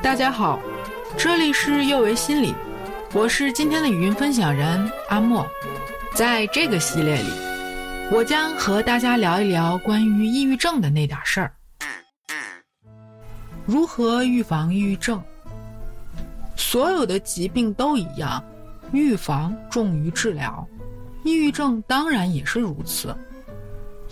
大家好，这里是幼为心理，我是今天的语音分享人阿莫。在这个系列里，我将和大家聊一聊关于抑郁症的那点事儿。如何预防抑郁症？所有的疾病都一样，预防重于治疗，抑郁症当然也是如此。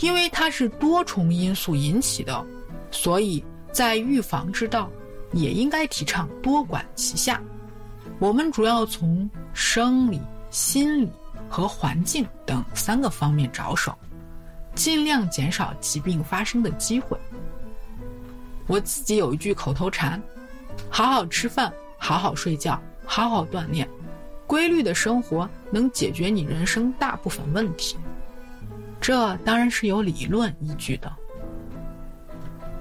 因为它是多重因素引起的，所以在预防之道，也应该提倡多管齐下。我们主要从生理、心理和环境等三个方面着手，尽量减少疾病发生的机会。我自己有一句口头禅：好好吃饭，好好睡觉，好好锻炼，规律的生活能解决你人生大部分问题。这当然是有理论依据的。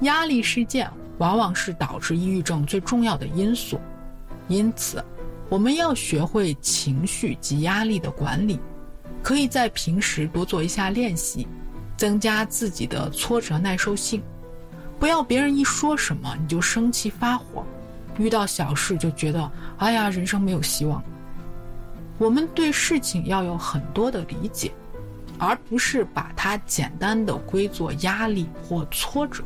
压力事件往往是导致抑郁症最重要的因素，因此，我们要学会情绪及压力的管理，可以在平时多做一下练习，增加自己的挫折耐受性。不要别人一说什么你就生气发火，遇到小事就觉得哎呀人生没有希望。我们对事情要有很多的理解。而不是把它简单的归作压力或挫折。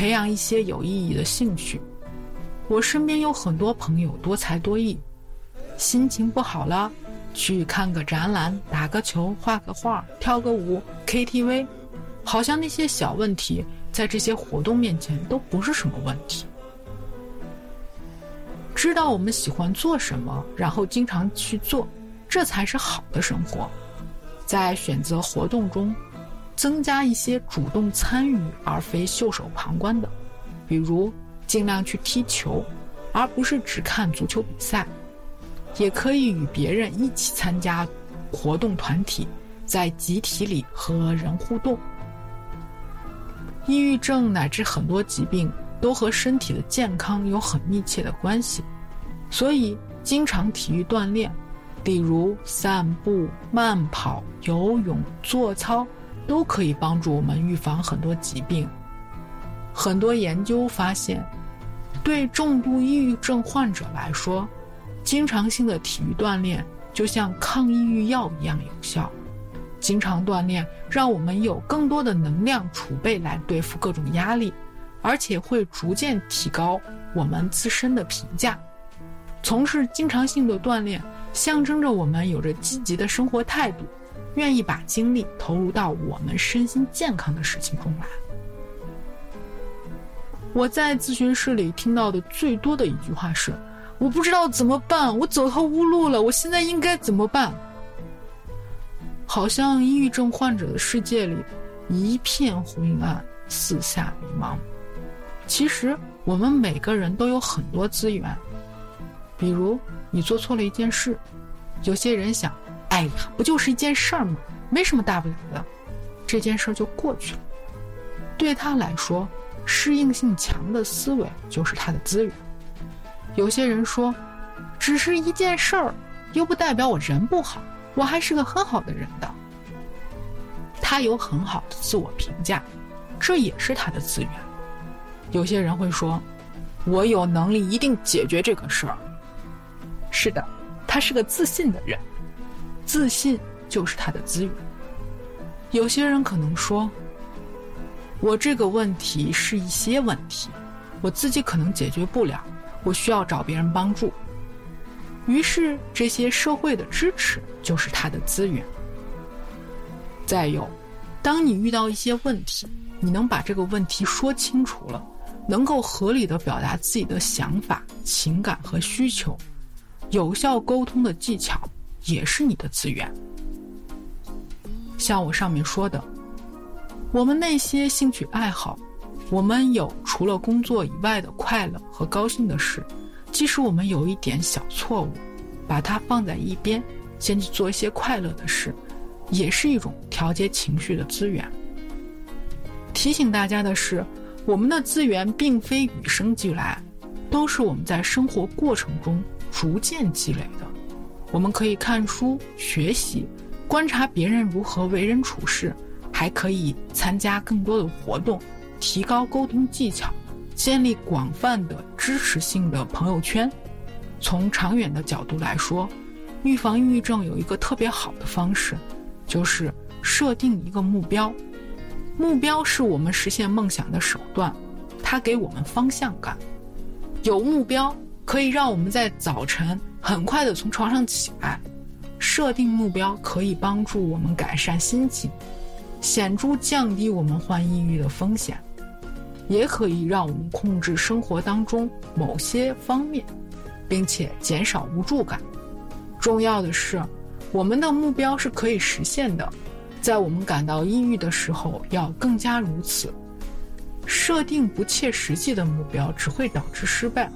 培养一些有意义的兴趣。我身边有很多朋友多才多艺，心情不好了，去看个展览、打个球、画个画、跳个舞、KTV，好像那些小问题在这些活动面前都不是什么问题。知道我们喜欢做什么，然后经常去做，这才是好的生活。在选择活动中，增加一些主动参与而非袖手旁观的，比如尽量去踢球，而不是只看足球比赛。也可以与别人一起参加活动团体，在集体里和人互动。抑郁症乃至很多疾病都和身体的健康有很密切的关系，所以经常体育锻炼。例如散步、慢跑、游泳、做操，都可以帮助我们预防很多疾病。很多研究发现，对重度抑郁症患者来说，经常性的体育锻炼就像抗抑郁药一样有效。经常锻炼让我们有更多的能量储备来对付各种压力，而且会逐渐提高我们自身的评价。从事经常性的锻炼。象征着我们有着积极的生活态度，愿意把精力投入到我们身心健康的事情中来。我在咨询室里听到的最多的一句话是：“我不知道怎么办，我走投无路了，我现在应该怎么办？”好像抑郁症患者的世界里一片昏暗，四下迷茫。其实我们每个人都有很多资源，比如。你做错了一件事，有些人想，哎，不就是一件事儿吗？没什么大不了的，这件事儿就过去了。对他来说，适应性强的思维就是他的资源。有些人说，只是一件事儿，又不代表我人不好，我还是个很好的人的。他有很好的自我评价，这也是他的资源。有些人会说，我有能力一定解决这个事儿。是的，他是个自信的人，自信就是他的资源。有些人可能说，我这个问题是一些问题，我自己可能解决不了，我需要找别人帮助。于是，这些社会的支持就是他的资源。再有，当你遇到一些问题，你能把这个问题说清楚了，能够合理的表达自己的想法、情感和需求。有效沟通的技巧也是你的资源。像我上面说的，我们那些兴趣爱好，我们有除了工作以外的快乐和高兴的事，即使我们有一点小错误，把它放在一边，先去做一些快乐的事，也是一种调节情绪的资源。提醒大家的是，我们的资源并非与生俱来，都是我们在生活过程中。逐渐积累的，我们可以看书学习，观察别人如何为人处事，还可以参加更多的活动，提高沟通技巧，建立广泛的支持性的朋友圈。从长远的角度来说，预防抑郁症有一个特别好的方式，就是设定一个目标。目标是我们实现梦想的手段，它给我们方向感。有目标可以让我们在早晨很快的从床上起来。设定目标可以帮助我们改善心情，显著降低我们患抑郁的风险，也可以让我们控制生活当中某些方面。并且减少无助感。重要的是，我们的目标是可以实现的。在我们感到抑郁的时候，要更加如此。设定不切实际的目标只会导致失败，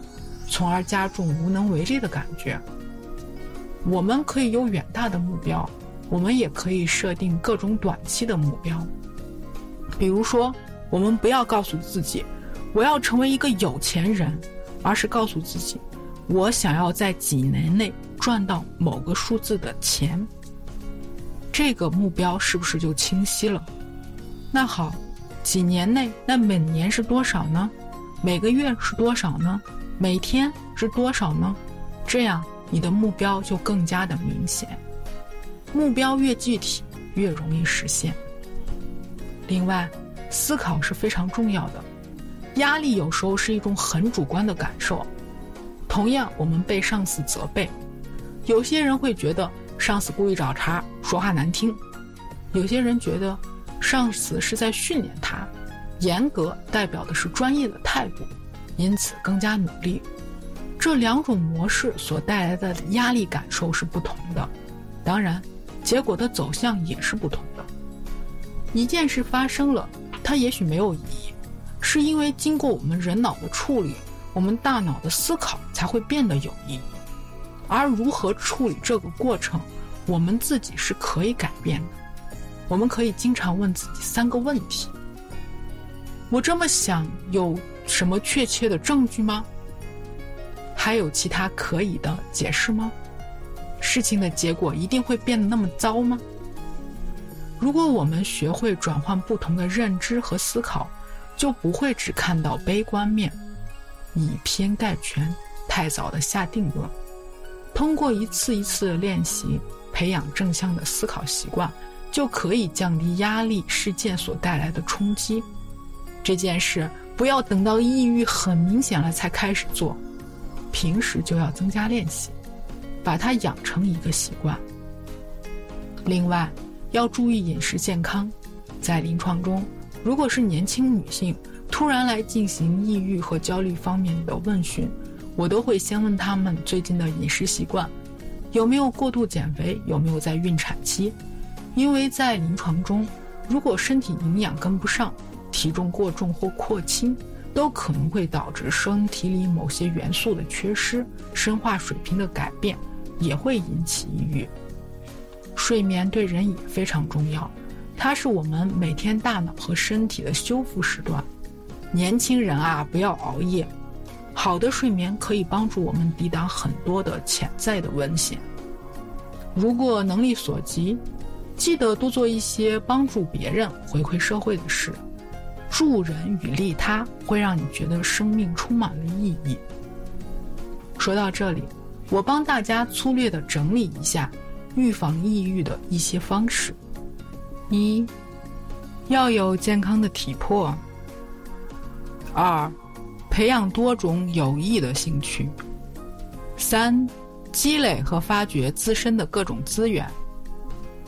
从而加重无能为力的感觉。我们可以有远大的目标，我们也可以设定各种短期的目标。比如说，我们不要告诉自己“我要成为一个有钱人”，而是告诉自己。我想要在几年内赚到某个数字的钱，这个目标是不是就清晰了？那好，几年内，那每年是多少呢？每个月是多少呢？每天是多少呢？这样你的目标就更加的明显。目标越具体，越容易实现。另外，思考是非常重要的。压力有时候是一种很主观的感受。同样，我们被上司责备，有些人会觉得上司故意找茬，说话难听；有些人觉得上司是在训练他，严格代表的是专业的态度，因此更加努力。这两种模式所带来的压力感受是不同的，当然，结果的走向也是不同的。一件事发生了，它也许没有意义，是因为经过我们人脑的处理。我们大脑的思考才会变得有意义，而如何处理这个过程，我们自己是可以改变的。我们可以经常问自己三个问题：我这么想有什么确切的证据吗？还有其他可以的解释吗？事情的结果一定会变得那么糟吗？如果我们学会转换不同的认知和思考，就不会只看到悲观面。以偏概全，太早的下定论。通过一次一次的练习，培养正向的思考习惯，就可以降低压力事件所带来的冲击。这件事不要等到抑郁很明显了才开始做，平时就要增加练习，把它养成一个习惯。另外，要注意饮食健康。在临床中，如果是年轻女性，突然来进行抑郁和焦虑方面的问询，我都会先问她们最近的饮食习惯，有没有过度减肥，有没有在孕产期。因为在临床中，如果身体营养跟不上，体重过重或过轻，都可能会导致身体里某些元素的缺失，生化水平的改变，也会引起抑郁。睡眠对人也非常重要，它是我们每天大脑和身体的修复时段。年轻人啊，不要熬夜。好的睡眠可以帮助我们抵挡很多的潜在的危险。如果能力所及，记得多做一些帮助别人、回馈社会的事。助人与利他会让你觉得生命充满了意义。说到这里，我帮大家粗略的整理一下预防抑郁的一些方式：一，要有健康的体魄。二，培养多种有益的兴趣。三，积累和发掘自身的各种资源。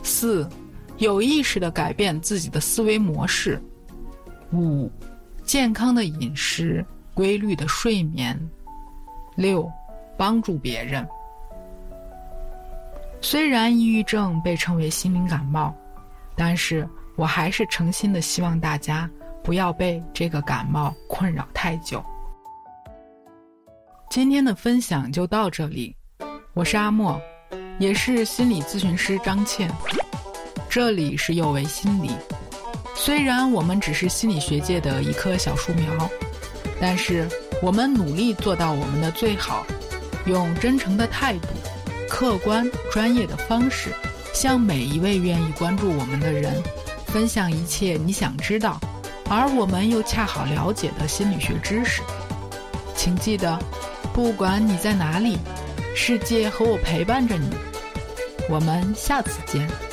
四，有意识的改变自己的思维模式。五，健康的饮食，规律的睡眠。六，帮助别人。虽然抑郁症被称为心灵感冒，但是我还是诚心的希望大家。不要被这个感冒困扰太久。今天的分享就到这里，我是阿莫，也是心理咨询师张倩。这里是有为心理。虽然我们只是心理学界的一棵小树苗，但是我们努力做到我们的最好，用真诚的态度、客观专业的方式，向每一位愿意关注我们的人，分享一切你想知道。而我们又恰好了解的心理学知识。请记得，不管你在哪里，世界和我陪伴着你。我们下次见。